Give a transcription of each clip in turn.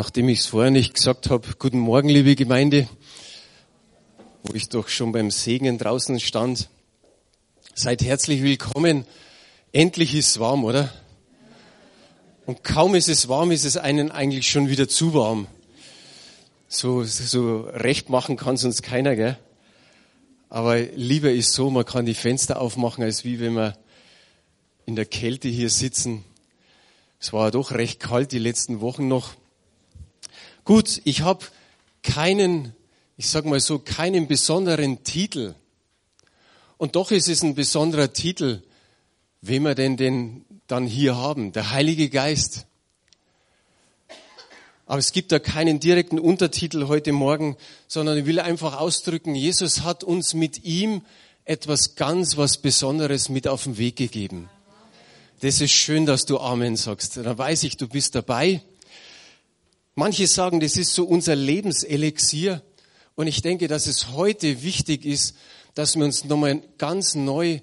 nachdem ich es vorher nicht gesagt habe, guten Morgen, liebe Gemeinde, wo ich doch schon beim Segnen draußen stand. Seid herzlich willkommen. Endlich ist es warm, oder? Und kaum ist es warm, ist es einen eigentlich schon wieder zu warm. So, so recht machen kann es uns keiner, gell? Aber lieber ist so, man kann die Fenster aufmachen, als wie wenn wir in der Kälte hier sitzen. Es war doch recht kalt die letzten Wochen noch. Gut, ich habe keinen, ich sag mal so, keinen besonderen Titel. Und doch ist es ein besonderer Titel, wen wir denn denn dann hier haben, der Heilige Geist. Aber es gibt da keinen direkten Untertitel heute Morgen, sondern ich will einfach ausdrücken, Jesus hat uns mit ihm etwas ganz was Besonderes mit auf den Weg gegeben. Das ist schön, dass du Amen sagst. Dann weiß ich, du bist dabei. Manche sagen, das ist so unser Lebenselixier. Und ich denke, dass es heute wichtig ist, dass wir uns nochmal ganz neu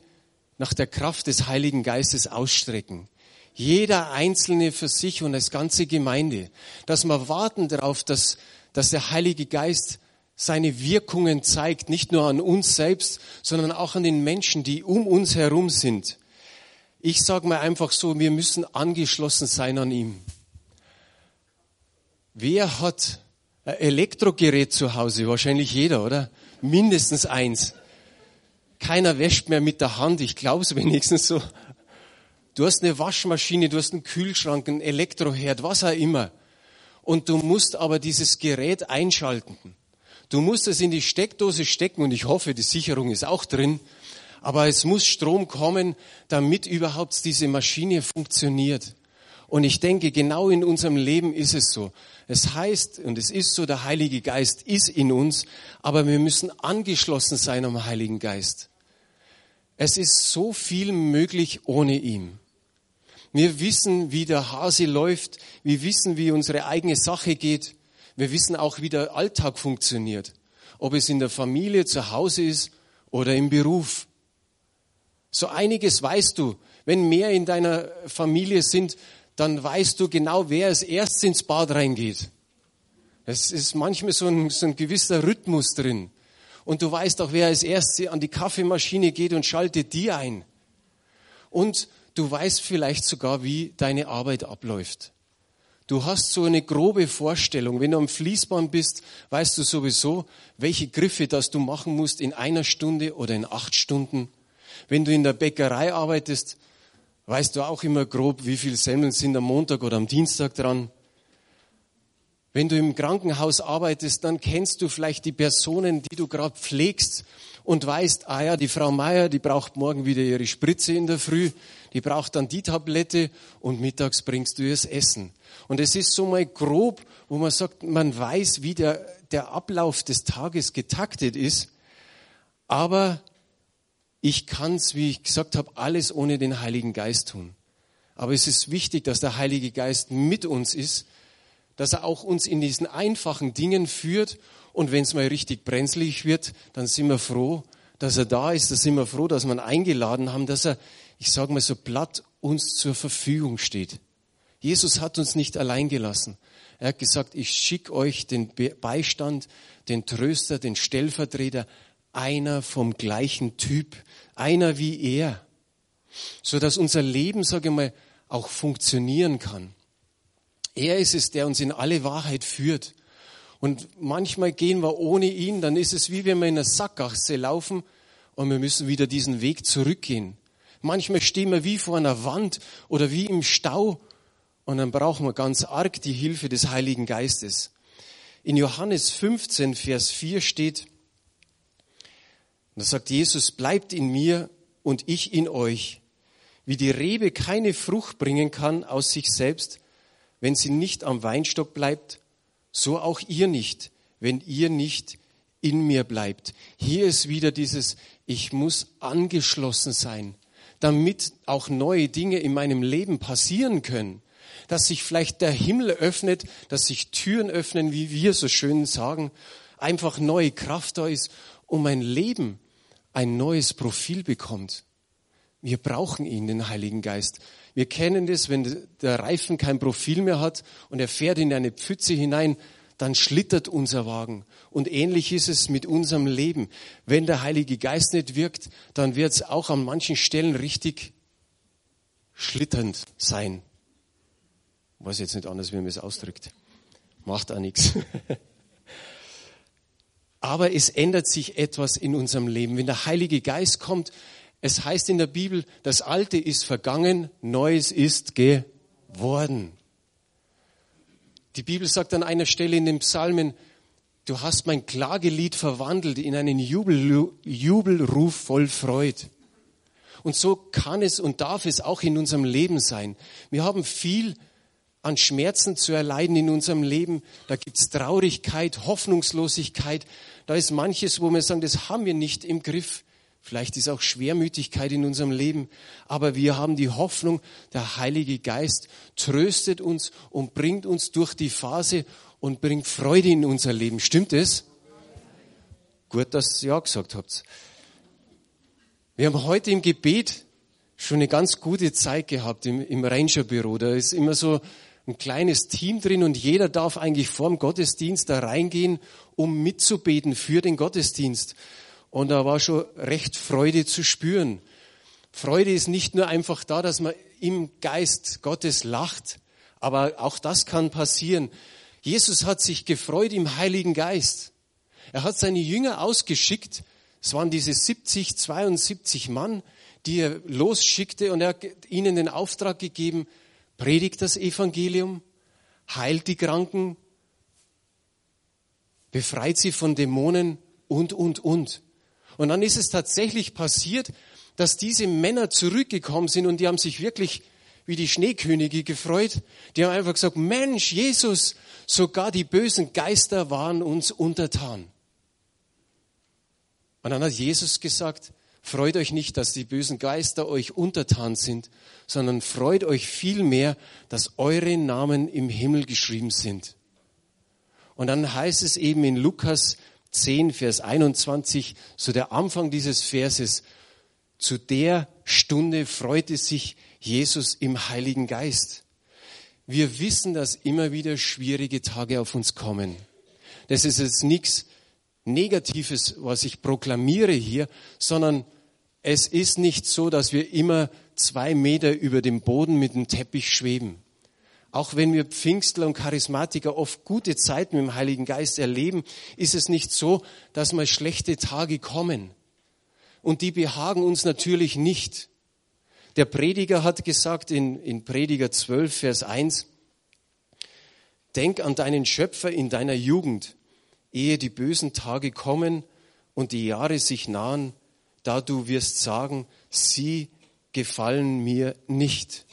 nach der Kraft des Heiligen Geistes ausstrecken. Jeder Einzelne für sich und als ganze Gemeinde. Dass wir warten darauf, dass, dass der Heilige Geist seine Wirkungen zeigt, nicht nur an uns selbst, sondern auch an den Menschen, die um uns herum sind. Ich sage mal einfach so, wir müssen angeschlossen sein an ihm. Wer hat ein Elektrogerät zu Hause? Wahrscheinlich jeder, oder? Mindestens eins. Keiner wäscht mehr mit der Hand, ich glaube es wenigstens so. Du hast eine Waschmaschine, du hast einen Kühlschrank, einen Elektroherd, was auch immer. Und du musst aber dieses Gerät einschalten. Du musst es in die Steckdose stecken und ich hoffe, die Sicherung ist auch drin. Aber es muss Strom kommen, damit überhaupt diese Maschine funktioniert. Und ich denke, genau in unserem Leben ist es so. Es heißt, und es ist so, der Heilige Geist ist in uns, aber wir müssen angeschlossen sein am Heiligen Geist. Es ist so viel möglich ohne ihn. Wir wissen, wie der Hase läuft. Wir wissen, wie unsere eigene Sache geht. Wir wissen auch, wie der Alltag funktioniert. Ob es in der Familie, zu Hause ist oder im Beruf. So einiges weißt du. Wenn mehr in deiner Familie sind, dann weißt du genau, wer als erstes ins Bad reingeht. Es ist manchmal so ein, so ein gewisser Rhythmus drin. Und du weißt auch, wer als erstes an die Kaffeemaschine geht und schaltet die ein. Und du weißt vielleicht sogar, wie deine Arbeit abläuft. Du hast so eine grobe Vorstellung. Wenn du am Fließband bist, weißt du sowieso, welche Griffe das du machen musst in einer Stunde oder in acht Stunden. Wenn du in der Bäckerei arbeitest, weißt du auch immer grob, wie viel Semmeln sind am Montag oder am Dienstag dran. Wenn du im Krankenhaus arbeitest, dann kennst du vielleicht die Personen, die du gerade pflegst und weißt, ah ja, die Frau Meier, die braucht morgen wieder ihre Spritze in der Früh, die braucht dann die Tablette und mittags bringst du ihr das Essen. Und es ist so mal grob, wo man sagt, man weiß, wie der, der Ablauf des Tages getaktet ist, aber ich kann es, wie ich gesagt habe, alles ohne den Heiligen Geist tun. Aber es ist wichtig, dass der Heilige Geist mit uns ist, dass er auch uns in diesen einfachen Dingen führt. Und wenn es mal richtig brenzlig wird, dann sind wir froh, dass er da ist. Da sind wir froh, dass wir ihn eingeladen haben, dass er, ich sage mal so platt, uns zur Verfügung steht. Jesus hat uns nicht allein gelassen. Er hat gesagt, ich schicke euch den Beistand, den Tröster, den Stellvertreter, einer vom gleichen Typ, einer wie er, so dass unser Leben, sage ich mal, auch funktionieren kann. Er ist es, der uns in alle Wahrheit führt. Und manchmal gehen wir ohne ihn, dann ist es wie wenn wir in einer Sackgasse laufen und wir müssen wieder diesen Weg zurückgehen. Manchmal stehen wir wie vor einer Wand oder wie im Stau und dann brauchen wir ganz arg die Hilfe des Heiligen Geistes. In Johannes 15, Vers 4 steht, und da sagt Jesus, bleibt in mir und ich in euch. Wie die Rebe keine Frucht bringen kann aus sich selbst, wenn sie nicht am Weinstock bleibt, so auch ihr nicht, wenn ihr nicht in mir bleibt. Hier ist wieder dieses, ich muss angeschlossen sein, damit auch neue Dinge in meinem Leben passieren können. Dass sich vielleicht der Himmel öffnet, dass sich Türen öffnen, wie wir so schön sagen, einfach neue Kraft da ist, um mein Leben ein neues Profil bekommt. Wir brauchen ihn, den Heiligen Geist. Wir kennen das, wenn der Reifen kein Profil mehr hat und er fährt in eine Pfütze hinein, dann schlittert unser Wagen. Und ähnlich ist es mit unserem Leben. Wenn der Heilige Geist nicht wirkt, dann wird es auch an manchen Stellen richtig schlitternd sein. Ich weiß jetzt nicht anders, wie man es ausdrückt. Macht auch nichts. Aber es ändert sich etwas in unserem Leben. Wenn der Heilige Geist kommt, es heißt in der Bibel, das Alte ist vergangen, Neues ist geworden. Die Bibel sagt an einer Stelle in den Psalmen, du hast mein Klagelied verwandelt in einen Jubel, Jubelruf voll Freud. Und so kann es und darf es auch in unserem Leben sein. Wir haben viel an Schmerzen zu erleiden in unserem Leben. Da gibt's Traurigkeit, Hoffnungslosigkeit. Da ist manches, wo wir sagen, das haben wir nicht im Griff. Vielleicht ist auch Schwermütigkeit in unserem Leben. Aber wir haben die Hoffnung, der Heilige Geist tröstet uns und bringt uns durch die Phase und bringt Freude in unser Leben. Stimmt es? Gut, dass ihr ja gesagt habt. Wir haben heute im Gebet schon eine ganz gute Zeit gehabt im, im Rangerbüro. Da ist immer so ein kleines Team drin und jeder darf eigentlich vorm Gottesdienst da reingehen, um mitzubeten für den Gottesdienst. Und da war schon recht Freude zu spüren. Freude ist nicht nur einfach da, dass man im Geist Gottes lacht, aber auch das kann passieren. Jesus hat sich gefreut im Heiligen Geist. Er hat seine Jünger ausgeschickt. Es waren diese 70, 72 Mann, die er losschickte und er hat ihnen den Auftrag gegeben, predigt das Evangelium, heilt die Kranken, befreit sie von Dämonen und, und, und. Und dann ist es tatsächlich passiert, dass diese Männer zurückgekommen sind und die haben sich wirklich wie die Schneekönige gefreut. Die haben einfach gesagt, Mensch, Jesus, sogar die bösen Geister waren uns untertan. Und dann hat Jesus gesagt, Freut euch nicht, dass die bösen Geister euch untertan sind, sondern freut euch vielmehr, dass eure Namen im Himmel geschrieben sind. Und dann heißt es eben in Lukas 10, Vers 21, so der Anfang dieses Verses, zu der Stunde freute sich Jesus im Heiligen Geist. Wir wissen, dass immer wieder schwierige Tage auf uns kommen. Das ist jetzt nichts Negatives, was ich proklamiere hier, sondern es ist nicht so, dass wir immer zwei Meter über dem Boden mit dem Teppich schweben. Auch wenn wir Pfingstler und Charismatiker oft gute Zeiten mit dem Heiligen Geist erleben, ist es nicht so, dass mal schlechte Tage kommen. Und die behagen uns natürlich nicht. Der Prediger hat gesagt in, in Prediger 12, Vers 1, Denk an deinen Schöpfer in deiner Jugend, ehe die bösen Tage kommen und die Jahre sich nahen, da du wirst sagen, sie gefallen mir nicht.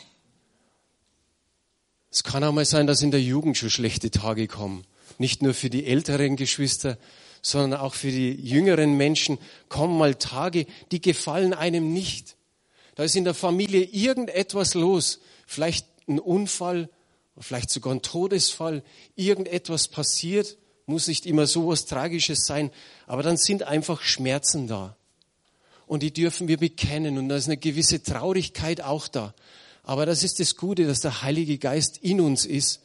Es kann auch mal sein, dass in der Jugend schon schlechte Tage kommen. Nicht nur für die älteren Geschwister, sondern auch für die jüngeren Menschen kommen mal Tage, die gefallen einem nicht. Da ist in der Familie irgendetwas los. Vielleicht ein Unfall, vielleicht sogar ein Todesfall. Irgendetwas passiert. Muss nicht immer so was Tragisches sein. Aber dann sind einfach Schmerzen da und die dürfen wir bekennen und da ist eine gewisse Traurigkeit auch da. Aber das ist das Gute, dass der Heilige Geist in uns ist,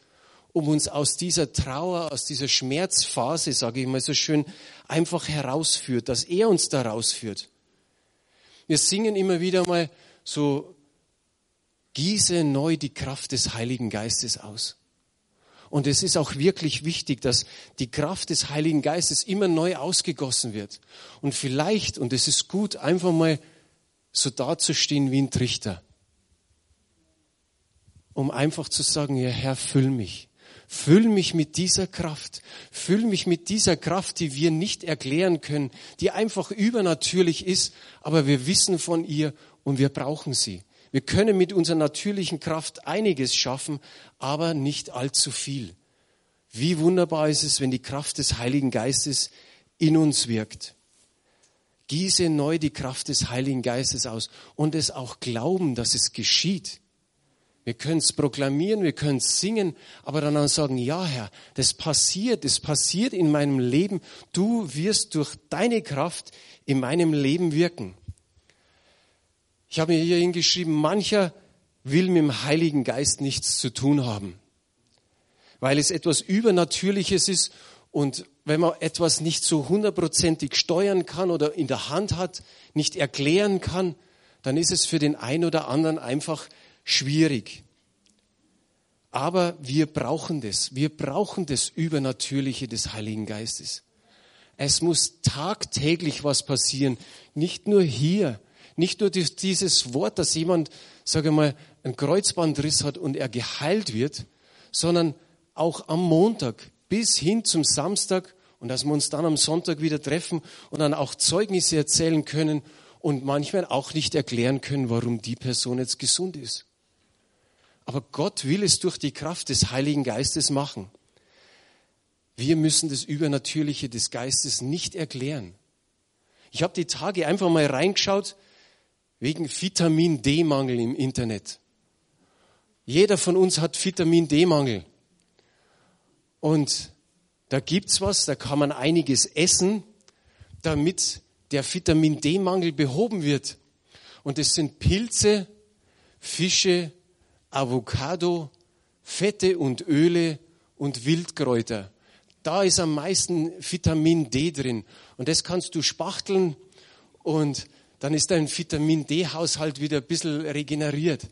um uns aus dieser Trauer, aus dieser Schmerzphase, sage ich mal so schön, einfach herausführt, dass er uns da rausführt. Wir singen immer wieder mal so, gieße neu die Kraft des Heiligen Geistes aus. Und es ist auch wirklich wichtig, dass die Kraft des Heiligen Geistes immer neu ausgegossen wird. Und vielleicht, und es ist gut, einfach mal so dazustehen wie ein Trichter. Um einfach zu sagen, ja Herr, füll mich. Füll mich mit dieser Kraft. Füll mich mit dieser Kraft, die wir nicht erklären können, die einfach übernatürlich ist, aber wir wissen von ihr und wir brauchen sie. Wir können mit unserer natürlichen Kraft einiges schaffen, aber nicht allzu viel. Wie wunderbar ist es, wenn die Kraft des Heiligen Geistes in uns wirkt. Gieße neu die Kraft des Heiligen Geistes aus und es auch glauben, dass es geschieht. Wir können es proklamieren, wir können es singen, aber dann auch sagen, ja Herr, das passiert, das passiert in meinem Leben. Du wirst durch deine Kraft in meinem Leben wirken. Ich habe mir hier hingeschrieben, mancher will mit dem Heiligen Geist nichts zu tun haben, weil es etwas Übernatürliches ist und wenn man etwas nicht so hundertprozentig steuern kann oder in der Hand hat, nicht erklären kann, dann ist es für den einen oder anderen einfach schwierig. Aber wir brauchen das. Wir brauchen das Übernatürliche des Heiligen Geistes. Es muss tagtäglich was passieren. Nicht nur hier. Nicht nur dieses Wort, dass jemand, sage mal, einen Kreuzbandriss hat und er geheilt wird, sondern auch am Montag bis hin zum Samstag und dass wir uns dann am Sonntag wieder treffen und dann auch Zeugnisse erzählen können und manchmal auch nicht erklären können, warum die Person jetzt gesund ist. Aber Gott will es durch die Kraft des Heiligen Geistes machen. Wir müssen das Übernatürliche des Geistes nicht erklären. Ich habe die Tage einfach mal reingeschaut wegen Vitamin D-Mangel im Internet. Jeder von uns hat Vitamin D-Mangel. Und da gibt's was, da kann man einiges essen, damit der Vitamin D-Mangel behoben wird. Und es sind Pilze, Fische, Avocado, Fette und Öle und Wildkräuter. Da ist am meisten Vitamin D drin. Und das kannst du spachteln und dann ist dein Vitamin D-Haushalt wieder ein bisschen regeneriert.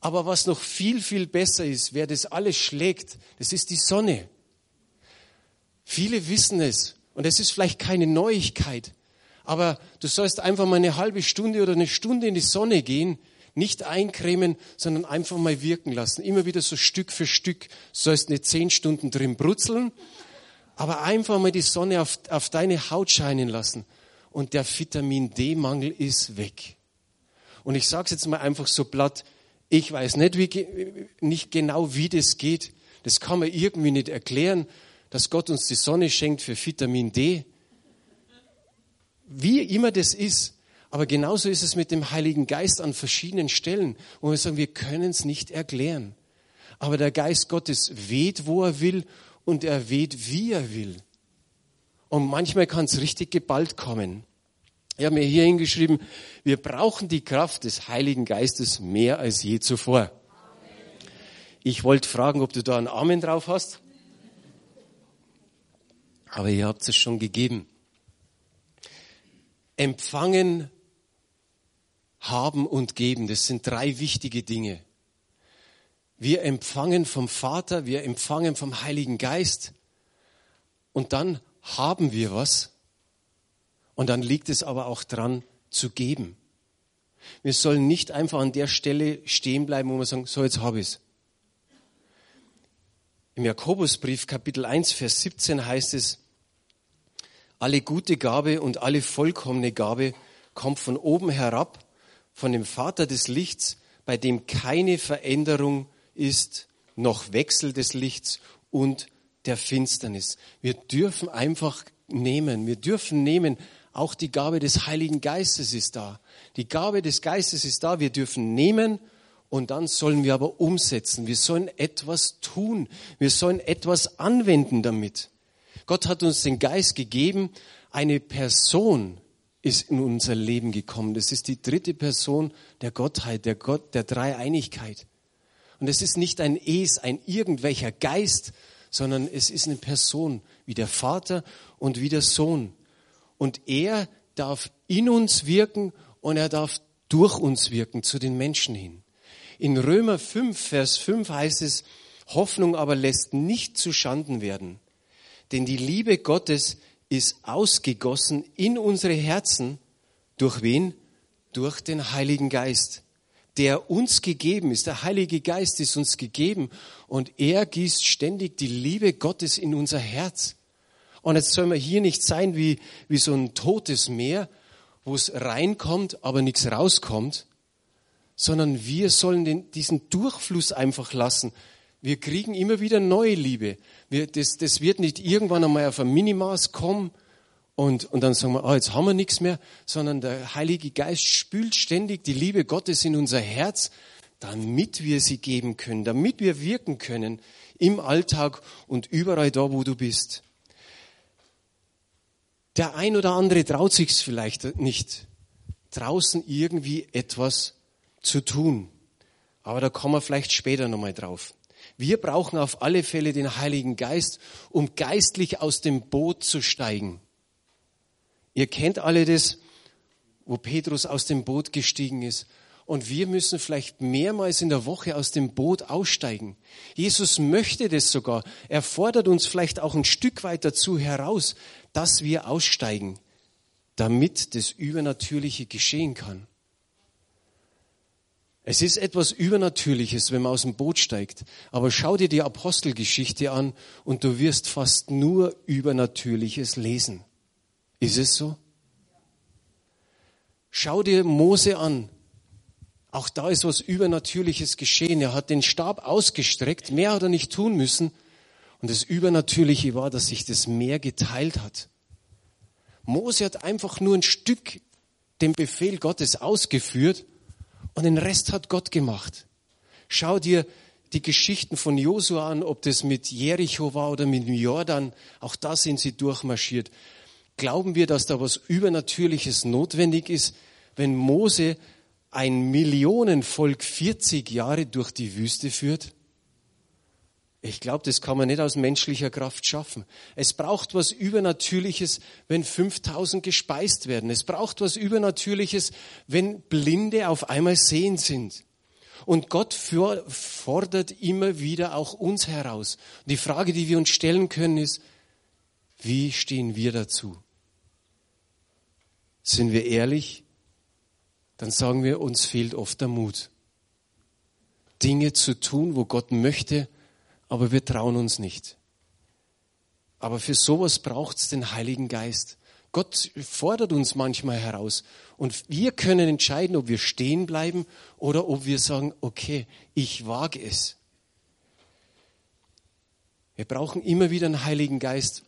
Aber was noch viel, viel besser ist, wer das alles schlägt, das ist die Sonne. Viele wissen es und es ist vielleicht keine Neuigkeit, aber du sollst einfach mal eine halbe Stunde oder eine Stunde in die Sonne gehen, nicht eincremen, sondern einfach mal wirken lassen. Immer wieder so Stück für Stück. Du sollst nicht zehn Stunden drin brutzeln, aber einfach mal die Sonne auf, auf deine Haut scheinen lassen. Und der Vitamin D-Mangel ist weg. Und ich sage es jetzt mal einfach so platt, ich weiß nicht, wie, nicht genau, wie das geht. Das kann man irgendwie nicht erklären, dass Gott uns die Sonne schenkt für Vitamin D. Wie immer das ist. Aber genauso ist es mit dem Heiligen Geist an verschiedenen Stellen, wo wir sagen, wir können es nicht erklären. Aber der Geist Gottes weht, wo er will und er weht, wie er will. Und manchmal kann es richtig geballt kommen. Ich habe mir hier hingeschrieben, wir brauchen die Kraft des Heiligen Geistes mehr als je zuvor. Ich wollte fragen, ob du da einen Amen drauf hast. Aber ihr habt es schon gegeben. Empfangen, haben und geben, das sind drei wichtige Dinge. Wir empfangen vom Vater, wir empfangen vom Heiligen Geist und dann haben wir was und dann liegt es aber auch dran zu geben. Wir sollen nicht einfach an der Stelle stehen bleiben, wo wir sagen, so jetzt habe ich es. Im Jakobusbrief Kapitel 1, Vers 17 heißt es, alle gute Gabe und alle vollkommene Gabe kommt von oben herab, von dem Vater des Lichts, bei dem keine Veränderung ist, noch Wechsel des Lichts und der Finsternis. Wir dürfen einfach nehmen, wir dürfen nehmen, auch die Gabe des Heiligen Geistes ist da. Die Gabe des Geistes ist da, wir dürfen nehmen und dann sollen wir aber umsetzen. Wir sollen etwas tun, wir sollen etwas anwenden damit. Gott hat uns den Geist gegeben, eine Person ist in unser Leben gekommen. Das ist die dritte Person der Gottheit, der Gott, der Dreieinigkeit. Und es ist nicht ein Es, ein irgendwelcher Geist, sondern es ist eine Person wie der Vater und wie der Sohn. Und er darf in uns wirken und er darf durch uns wirken zu den Menschen hin. In Römer 5, Vers 5 heißt es, Hoffnung aber lässt nicht zu Schanden werden. Denn die Liebe Gottes ist ausgegossen in unsere Herzen. Durch wen? Durch den Heiligen Geist, der uns gegeben ist. Der Heilige Geist ist uns gegeben und er gießt ständig die Liebe Gottes in unser Herz. Und jetzt soll man hier nicht sein wie, wie so ein totes Meer, wo es reinkommt, aber nichts rauskommt, sondern wir sollen den, diesen Durchfluss einfach lassen. Wir kriegen immer wieder neue Liebe. Wir, das, das wird nicht irgendwann einmal auf ein Minimaß kommen und, und dann sagen wir, ah, jetzt haben wir nichts mehr, sondern der Heilige Geist spült ständig die Liebe Gottes in unser Herz, damit wir sie geben können, damit wir wirken können im Alltag und überall da, wo du bist. Der ein oder andere traut sich's vielleicht nicht, draußen irgendwie etwas zu tun. Aber da kommen wir vielleicht später nochmal drauf. Wir brauchen auf alle Fälle den Heiligen Geist, um geistlich aus dem Boot zu steigen. Ihr kennt alle das, wo Petrus aus dem Boot gestiegen ist. Und wir müssen vielleicht mehrmals in der Woche aus dem Boot aussteigen. Jesus möchte das sogar. Er fordert uns vielleicht auch ein Stück weit dazu heraus, dass wir aussteigen, damit das Übernatürliche geschehen kann. Es ist etwas Übernatürliches, wenn man aus dem Boot steigt. Aber schau dir die Apostelgeschichte an und du wirst fast nur Übernatürliches lesen. Ist es so? Schau dir Mose an. Auch da ist was Übernatürliches geschehen. Er hat den Stab ausgestreckt. Mehr hat er nicht tun müssen. Und das Übernatürliche war, dass sich das Meer geteilt hat. Mose hat einfach nur ein Stück den Befehl Gottes ausgeführt und den Rest hat Gott gemacht. Schau dir die Geschichten von Josua an, ob das mit Jericho war oder mit Jordan. Auch da sind sie durchmarschiert. Glauben wir, dass da was Übernatürliches notwendig ist, wenn Mose ein Millionenvolk 40 Jahre durch die Wüste führt? Ich glaube, das kann man nicht aus menschlicher Kraft schaffen. Es braucht was Übernatürliches, wenn 5000 gespeist werden. Es braucht was Übernatürliches, wenn Blinde auf einmal sehend sind. Und Gott fordert immer wieder auch uns heraus. Die Frage, die wir uns stellen können, ist, wie stehen wir dazu? Sind wir ehrlich? Dann sagen wir, uns fehlt oft der Mut. Dinge zu tun, wo Gott möchte, aber wir trauen uns nicht. Aber für sowas braucht es den Heiligen Geist. Gott fordert uns manchmal heraus und wir können entscheiden, ob wir stehen bleiben oder ob wir sagen, okay, ich wage es. Wir brauchen immer wieder einen Heiligen Geist.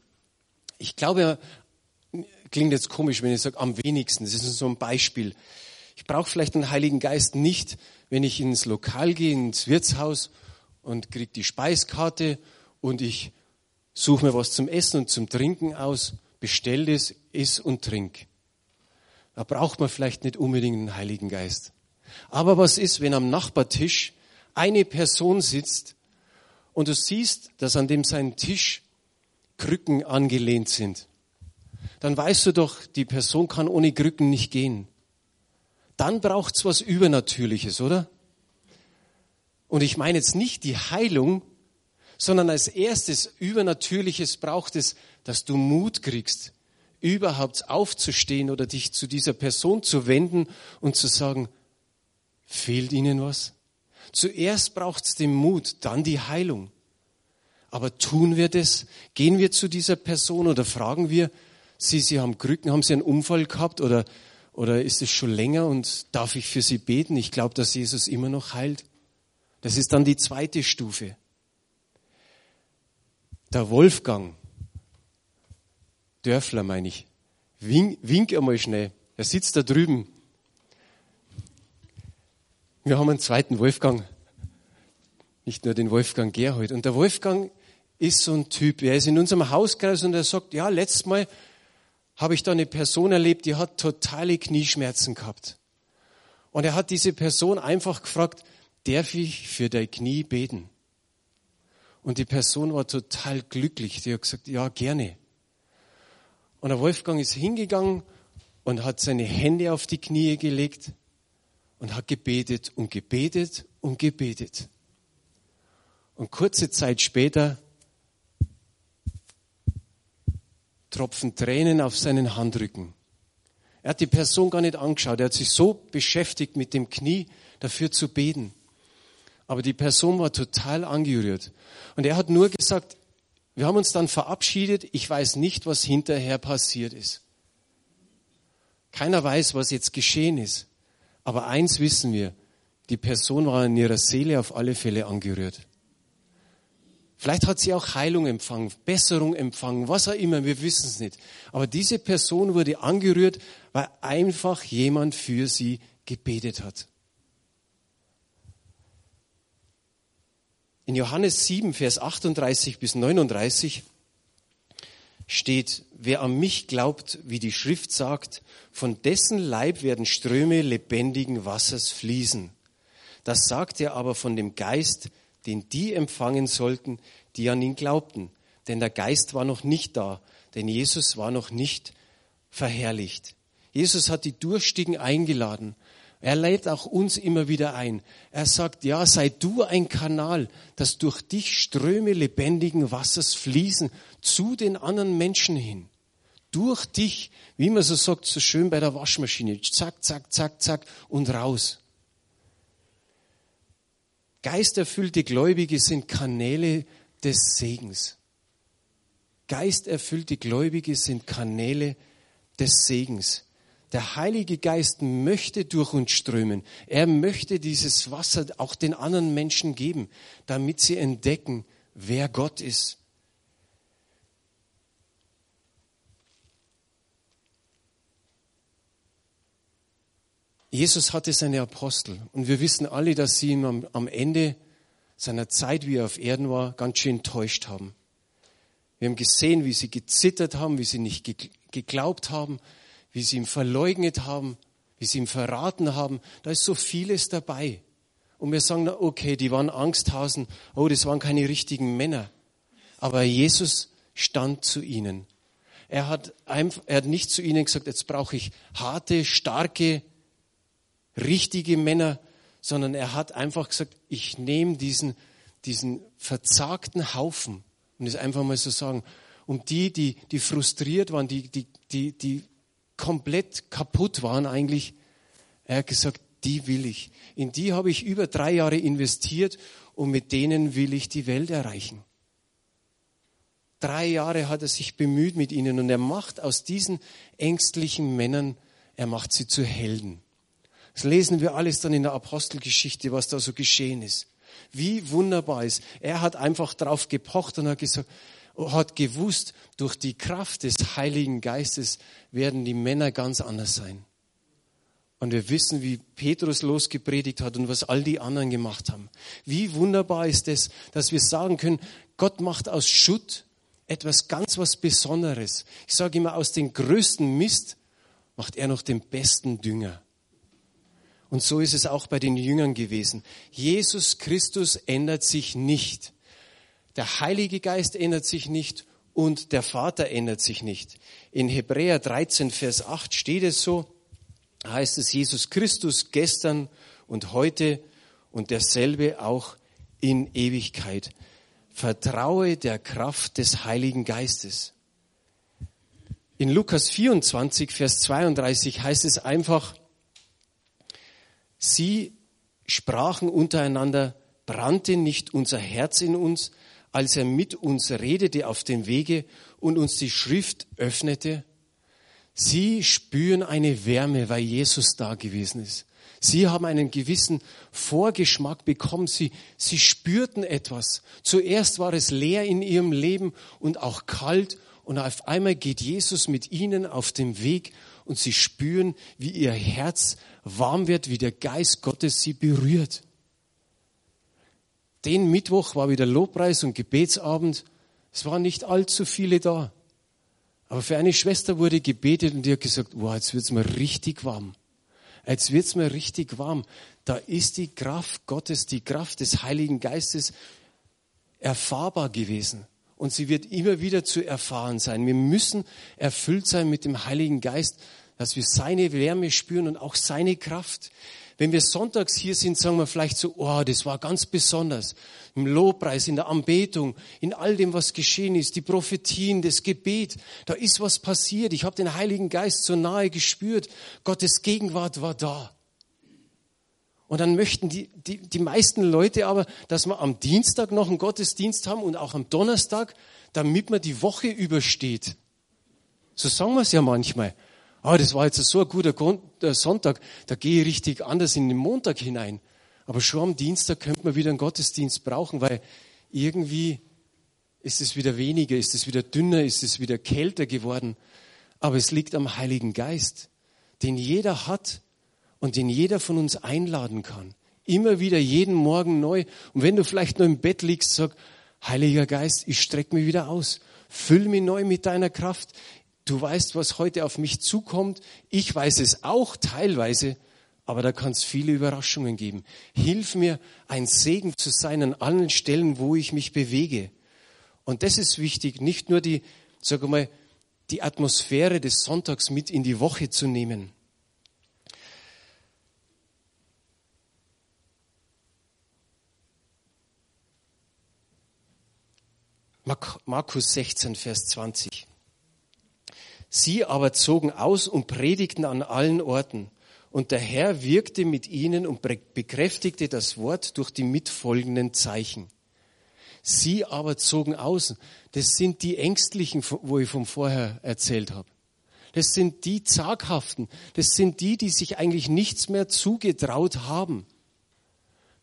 Ich glaube, klingt jetzt komisch, wenn ich sage, am wenigsten. Das ist so ein Beispiel. Ich brauche vielleicht einen Heiligen Geist nicht, wenn ich ins Lokal gehe, ins Wirtshaus und kriege die Speiskarte und ich suche mir was zum Essen und zum Trinken aus, bestelle es, iss und trink. Da braucht man vielleicht nicht unbedingt einen Heiligen Geist. Aber was ist, wenn am Nachbartisch eine Person sitzt und du siehst, dass an dem seinen Tisch Krücken angelehnt sind? dann weißt du doch, die Person kann ohne Krücken nicht gehen. Dann braucht's was Übernatürliches, oder? Und ich meine jetzt nicht die Heilung, sondern als erstes Übernatürliches braucht es, dass du Mut kriegst, überhaupt aufzustehen oder dich zu dieser Person zu wenden und zu sagen, fehlt ihnen was? Zuerst braucht's den Mut, dann die Heilung. Aber tun wir das? Gehen wir zu dieser Person oder fragen wir, Sie, Sie haben Krücken, haben Sie einen Unfall gehabt oder, oder ist es schon länger und darf ich für Sie beten? Ich glaube, dass Jesus immer noch heilt. Das ist dann die zweite Stufe. Der Wolfgang, Dörfler meine ich, wink, wink einmal schnell. Er sitzt da drüben. Wir haben einen zweiten Wolfgang. Nicht nur den Wolfgang Gerhold. Und der Wolfgang ist so ein Typ. Er ist in unserem Hauskreis und er sagt, ja, letztes Mal habe ich da eine Person erlebt, die hat totale Knieschmerzen gehabt. Und er hat diese Person einfach gefragt, darf ich für dein Knie beten? Und die Person war total glücklich. Die hat gesagt, ja, gerne. Und der Wolfgang ist hingegangen und hat seine Hände auf die Knie gelegt und hat gebetet und gebetet und gebetet. Und kurze Zeit später Tropfen Tränen auf seinen Handrücken. Er hat die Person gar nicht angeschaut. Er hat sich so beschäftigt mit dem Knie, dafür zu beten. Aber die Person war total angerührt. Und er hat nur gesagt, wir haben uns dann verabschiedet. Ich weiß nicht, was hinterher passiert ist. Keiner weiß, was jetzt geschehen ist. Aber eins wissen wir, die Person war in ihrer Seele auf alle Fälle angerührt. Vielleicht hat sie auch Heilung empfangen, Besserung empfangen, was auch immer, wir wissen es nicht. Aber diese Person wurde angerührt, weil einfach jemand für sie gebetet hat. In Johannes 7, Vers 38 bis 39 steht, wer an mich glaubt, wie die Schrift sagt, von dessen Leib werden Ströme lebendigen Wassers fließen. Das sagt er aber von dem Geist, den die empfangen sollten, die an ihn glaubten. Denn der Geist war noch nicht da, denn Jesus war noch nicht verherrlicht. Jesus hat die Durstigen eingeladen. Er lädt auch uns immer wieder ein. Er sagt, ja, sei du ein Kanal, dass durch dich Ströme lebendigen Wassers fließen zu den anderen Menschen hin. Durch dich, wie man so sagt, so schön bei der Waschmaschine. Zack, zack, zack, zack und raus. Geisterfüllte Gläubige sind Kanäle des Segens. Geisterfüllte Gläubige sind Kanäle des Segens. Der Heilige Geist möchte durch uns strömen. Er möchte dieses Wasser auch den anderen Menschen geben, damit sie entdecken, wer Gott ist. Jesus hatte seine Apostel und wir wissen alle, dass sie ihn am, Ende seiner Zeit, wie er auf Erden war, ganz schön enttäuscht haben. Wir haben gesehen, wie sie gezittert haben, wie sie nicht geglaubt haben, wie sie ihn verleugnet haben, wie sie ihn verraten haben. Da ist so vieles dabei. Und wir sagen, okay, die waren Angsthasen, oh, das waren keine richtigen Männer. Aber Jesus stand zu ihnen. Er hat, einfach, er hat nicht zu ihnen gesagt, jetzt brauche ich harte, starke, richtige Männer, sondern er hat einfach gesagt, ich nehme diesen, diesen verzagten Haufen und es einfach mal so sagen, um die, die, die frustriert waren, die, die, die, die komplett kaputt waren eigentlich, er hat gesagt, die will ich. In die habe ich über drei Jahre investiert und mit denen will ich die Welt erreichen. Drei Jahre hat er sich bemüht mit ihnen und er macht aus diesen ängstlichen Männern, er macht sie zu Helden. Das lesen wir alles dann in der Apostelgeschichte, was da so geschehen ist. Wie wunderbar ist. Er hat einfach drauf gepocht und hat gesagt, hat gewusst, durch die Kraft des Heiligen Geistes werden die Männer ganz anders sein. Und wir wissen, wie Petrus losgepredigt hat und was all die anderen gemacht haben. Wie wunderbar ist es, dass wir sagen können, Gott macht aus Schutt etwas ganz was Besonderes. Ich sage immer, aus dem größten Mist macht er noch den besten Dünger. Und so ist es auch bei den Jüngern gewesen. Jesus Christus ändert sich nicht. Der Heilige Geist ändert sich nicht und der Vater ändert sich nicht. In Hebräer 13, Vers 8 steht es so, heißt es Jesus Christus gestern und heute und derselbe auch in Ewigkeit. Vertraue der Kraft des Heiligen Geistes. In Lukas 24, Vers 32 heißt es einfach, Sie sprachen untereinander, brannte nicht unser Herz in uns, als er mit uns redete auf dem Wege und uns die Schrift öffnete? Sie spüren eine Wärme, weil Jesus da gewesen ist. Sie haben einen gewissen Vorgeschmack bekommen. Sie, sie spürten etwas. Zuerst war es leer in ihrem Leben und auch kalt. Und auf einmal geht Jesus mit ihnen auf dem Weg und sie spüren, wie ihr Herz warm wird, wie der Geist Gottes sie berührt. Den Mittwoch war wieder Lobpreis und Gebetsabend. Es waren nicht allzu viele da. Aber für eine Schwester wurde gebetet und die hat gesagt, wow, jetzt wird's mir richtig warm. Jetzt wird's mir richtig warm. Da ist die Kraft Gottes, die Kraft des Heiligen Geistes erfahrbar gewesen. Und sie wird immer wieder zu erfahren sein. Wir müssen erfüllt sein mit dem Heiligen Geist, dass wir seine Wärme spüren und auch seine Kraft. Wenn wir sonntags hier sind, sagen wir vielleicht so, oh, das war ganz besonders. Im Lobpreis, in der Anbetung, in all dem, was geschehen ist, die Prophetien, das Gebet, da ist was passiert. Ich habe den Heiligen Geist so nahe gespürt. Gottes Gegenwart war da. Und dann möchten die, die, die meisten Leute aber, dass wir am Dienstag noch einen Gottesdienst haben und auch am Donnerstag, damit man die Woche übersteht. So sagen wir es ja manchmal ah, das war jetzt so ein guter äh, Sonntag, da gehe ich richtig anders in den Montag hinein. Aber schon am Dienstag könnte man wieder einen Gottesdienst brauchen, weil irgendwie ist es wieder weniger, ist es wieder dünner, ist es wieder kälter geworden. Aber es liegt am Heiligen Geist, den jeder hat und den jeder von uns einladen kann. Immer wieder, jeden Morgen neu. Und wenn du vielleicht nur im Bett liegst, sag, Heiliger Geist, ich strecke mich wieder aus. Füll mich neu mit deiner Kraft. Du weißt, was heute auf mich zukommt. Ich weiß es auch teilweise, aber da kann es viele Überraschungen geben. Hilf mir, ein Segen zu sein an allen Stellen, wo ich mich bewege. Und das ist wichtig, nicht nur die, sag mal, die Atmosphäre des Sonntags mit in die Woche zu nehmen. Markus 16, Vers 20. Sie aber zogen aus und predigten an allen Orten. Und der Herr wirkte mit ihnen und bekräftigte das Wort durch die mitfolgenden Zeichen. Sie aber zogen aus. Das sind die Ängstlichen, wo ich von vorher erzählt habe. Das sind die Zaghaften. Das sind die, die sich eigentlich nichts mehr zugetraut haben.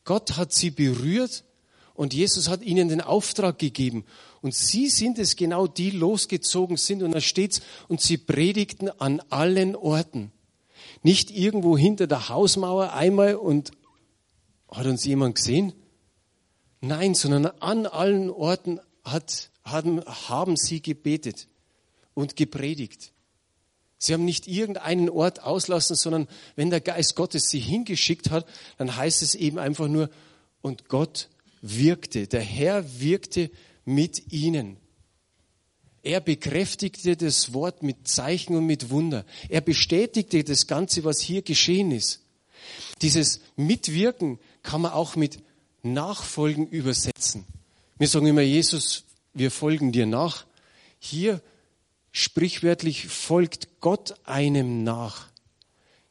Gott hat sie berührt und Jesus hat ihnen den Auftrag gegeben. Und sie sind es genau, die losgezogen sind. Und da steht's, und sie predigten an allen Orten. Nicht irgendwo hinter der Hausmauer einmal und hat uns jemand gesehen? Nein, sondern an allen Orten hat, haben, haben sie gebetet und gepredigt. Sie haben nicht irgendeinen Ort auslassen, sondern wenn der Geist Gottes sie hingeschickt hat, dann heißt es eben einfach nur, und Gott wirkte, der Herr wirkte mit ihnen. Er bekräftigte das Wort mit Zeichen und mit Wunder. Er bestätigte das Ganze, was hier geschehen ist. Dieses Mitwirken kann man auch mit Nachfolgen übersetzen. Wir sagen immer, Jesus, wir folgen dir nach. Hier sprichwörtlich folgt Gott einem nach.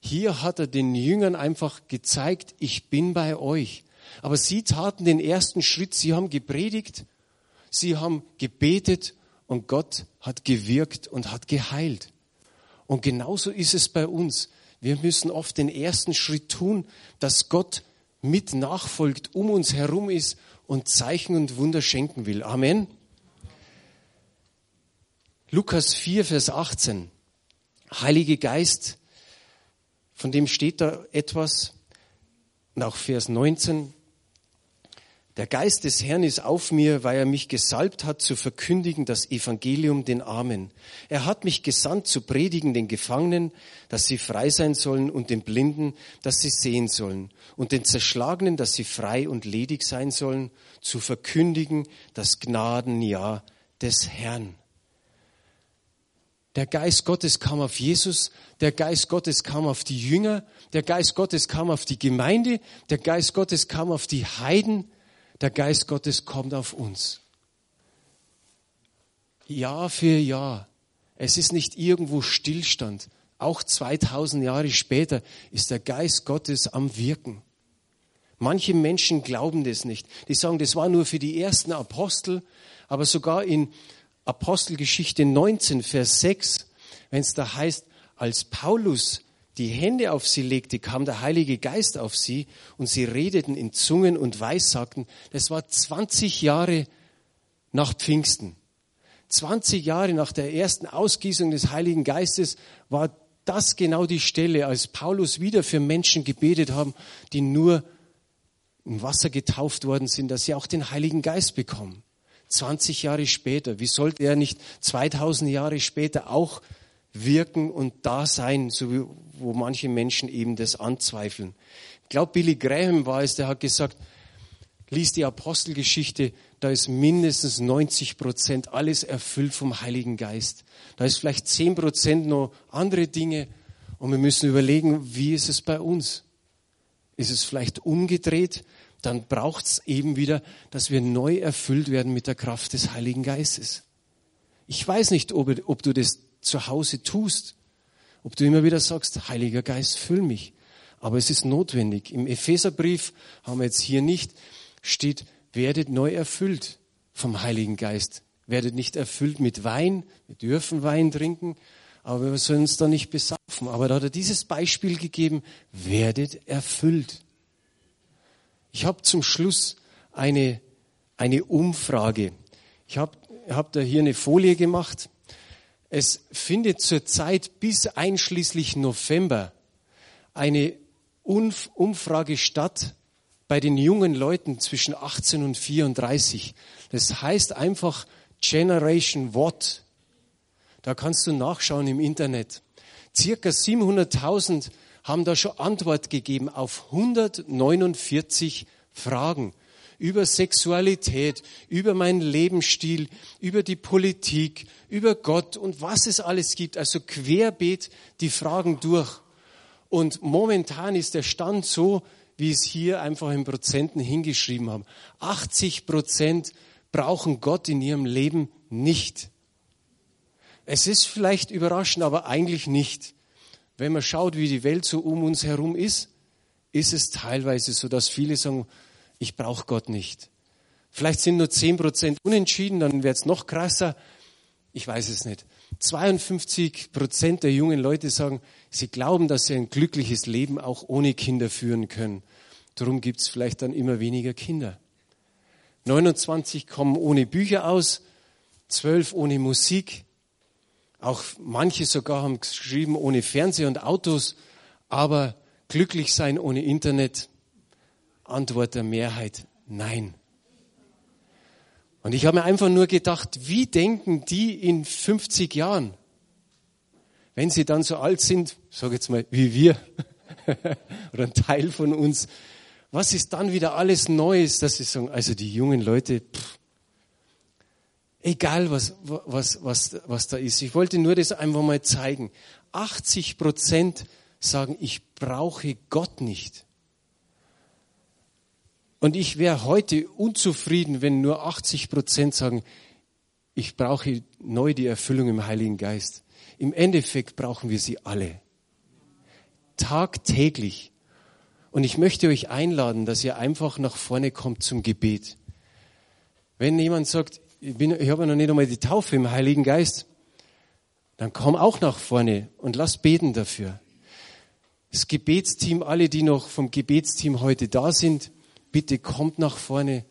Hier hat er den Jüngern einfach gezeigt, ich bin bei euch. Aber sie taten den ersten Schritt, sie haben gepredigt, sie haben gebetet und Gott hat gewirkt und hat geheilt. Und genauso ist es bei uns. Wir müssen oft den ersten Schritt tun, dass Gott mit nachfolgt, um uns herum ist und Zeichen und Wunder schenken will. Amen. Lukas 4, Vers 18. Heilige Geist, von dem steht da etwas. Und auch Vers 19. Der Geist des Herrn ist auf mir, weil er mich gesalbt hat, zu verkündigen das Evangelium den Armen. Er hat mich gesandt, zu predigen den Gefangenen, dass sie frei sein sollen, und den Blinden, dass sie sehen sollen, und den Zerschlagenen, dass sie frei und ledig sein sollen, zu verkündigen das Gnadenjahr des Herrn. Der Geist Gottes kam auf Jesus, der Geist Gottes kam auf die Jünger, der Geist Gottes kam auf die Gemeinde, der Geist Gottes kam auf die Heiden, der Geist Gottes kommt auf uns. Jahr für Jahr. Es ist nicht irgendwo Stillstand. Auch 2000 Jahre später ist der Geist Gottes am Wirken. Manche Menschen glauben das nicht. Die sagen, das war nur für die ersten Apostel, aber sogar in Apostelgeschichte 19, Vers 6, wenn es da heißt, als Paulus die Hände auf sie legte, kam der Heilige Geist auf sie und sie redeten in Zungen und Weissagten. Das war 20 Jahre nach Pfingsten. 20 Jahre nach der ersten Ausgießung des Heiligen Geistes war das genau die Stelle, als Paulus wieder für Menschen gebetet haben, die nur im Wasser getauft worden sind, dass sie auch den Heiligen Geist bekommen. 20 Jahre später, wie sollte er nicht 2000 Jahre später auch wirken und da sein, so wie, wo manche Menschen eben das anzweifeln. Ich glaube, Billy Graham war es, der hat gesagt, lies die Apostelgeschichte, da ist mindestens 90 Prozent alles erfüllt vom Heiligen Geist. Da ist vielleicht 10 Prozent noch andere Dinge und wir müssen überlegen, wie ist es bei uns? Ist es vielleicht umgedreht? Dann braucht es eben wieder, dass wir neu erfüllt werden mit der Kraft des Heiligen Geistes. Ich weiß nicht, ob, ob du das zu Hause tust. Ob du immer wieder sagst, Heiliger Geist, füll mich. Aber es ist notwendig. Im Epheserbrief haben wir jetzt hier nicht, steht, werdet neu erfüllt vom Heiligen Geist. Werdet nicht erfüllt mit Wein. Wir dürfen Wein trinken, aber wir sollen uns da nicht besaufen. Aber da hat er dieses Beispiel gegeben, werdet erfüllt. Ich habe zum Schluss eine, eine Umfrage. Ich habe hab da hier eine Folie gemacht. Es findet zurzeit bis einschließlich November eine Umfrage statt bei den jungen Leuten zwischen 18 und 34. Das heißt einfach, Generation What. Da kannst du nachschauen im Internet. Circa 700.000 haben da schon Antwort gegeben auf 149 Fragen über Sexualität, über meinen Lebensstil, über die Politik, über Gott und was es alles gibt. Also querbeet die Fragen durch. Und momentan ist der Stand so, wie es hier einfach in Prozenten hingeschrieben haben. 80 Prozent brauchen Gott in ihrem Leben nicht. Es ist vielleicht überraschend, aber eigentlich nicht. Wenn man schaut, wie die Welt so um uns herum ist, ist es teilweise so, dass viele sagen, ich brauche Gott nicht. Vielleicht sind nur 10 Prozent unentschieden, dann wird es noch krasser. Ich weiß es nicht. 52 Prozent der jungen Leute sagen, sie glauben, dass sie ein glückliches Leben auch ohne Kinder führen können. Darum gibt es vielleicht dann immer weniger Kinder. 29 kommen ohne Bücher aus, 12 ohne Musik. Auch manche sogar haben geschrieben ohne Fernseher und Autos, aber glücklich sein ohne Internet. Antwort der Mehrheit, nein. Und ich habe mir einfach nur gedacht, wie denken die in 50 Jahren, wenn sie dann so alt sind, sage jetzt mal, wie wir, oder ein Teil von uns, was ist dann wieder alles Neues, dass sie sagen, also die jungen Leute, pff, egal was, was, was, was da ist. Ich wollte nur das einfach mal zeigen. 80 Prozent sagen, ich brauche Gott nicht. Und ich wäre heute unzufrieden, wenn nur 80 Prozent sagen, ich brauche neu die Erfüllung im Heiligen Geist. Im Endeffekt brauchen wir sie alle. Tagtäglich. Und ich möchte euch einladen, dass ihr einfach nach vorne kommt zum Gebet. Wenn jemand sagt, ich, bin, ich habe noch nicht einmal die Taufe im Heiligen Geist, dann komm auch nach vorne und lass beten dafür. Das Gebetsteam, alle, die noch vom Gebetsteam heute da sind, bitte kommt nach vorne.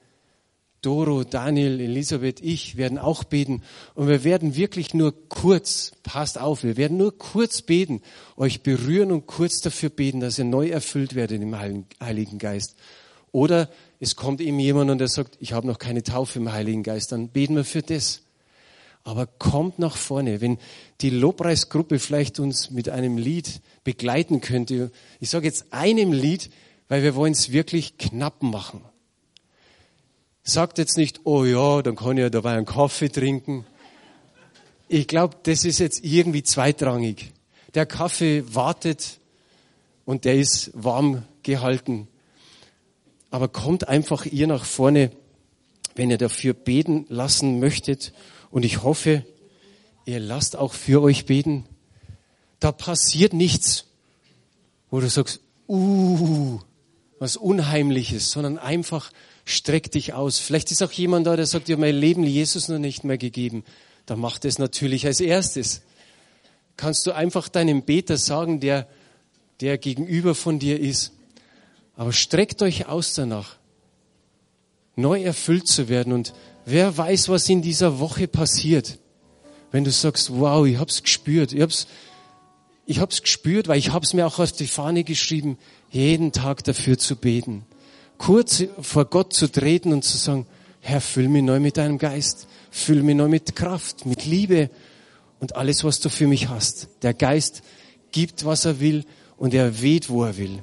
Doro, Daniel, Elisabeth, ich werden auch beten. Und wir werden wirklich nur kurz, passt auf, wir werden nur kurz beten, euch berühren und kurz dafür beten, dass ihr neu erfüllt werdet im Heiligen Geist. Oder es kommt eben jemand und der sagt, ich habe noch keine Taufe im Heiligen Geist, dann beten wir für das. Aber kommt nach vorne, wenn die Lobpreisgruppe vielleicht uns mit einem Lied begleiten könnte. Ich sage jetzt einem Lied, weil wir wollen es wirklich knapp machen. Sagt jetzt nicht, oh ja, dann kann ich ja dabei einen Kaffee trinken. Ich glaube, das ist jetzt irgendwie zweitrangig. Der Kaffee wartet und der ist warm gehalten. Aber kommt einfach ihr nach vorne, wenn ihr dafür beten lassen möchtet. Und ich hoffe, ihr lasst auch für euch beten. Da passiert nichts, wo du sagst, uh, was Unheimliches, sondern einfach streck dich aus. Vielleicht ist auch jemand da, der sagt, habe mein Leben Jesus noch nicht mehr gegeben. Dann mach das natürlich als erstes. Kannst du einfach deinem Beter sagen, der, der gegenüber von dir ist. Aber streckt euch aus danach, neu erfüllt zu werden. Und wer weiß, was in dieser Woche passiert, wenn du sagst, wow, ich hab's gespürt, ich hab's, ich hab's gespürt, weil ich hab's mir auch auf die Fahne geschrieben jeden Tag dafür zu beten. Kurz vor Gott zu treten und zu sagen, Herr, füll mich neu mit deinem Geist, füll mich neu mit Kraft, mit Liebe und alles, was du für mich hast. Der Geist gibt, was er will und er weht, wo er will.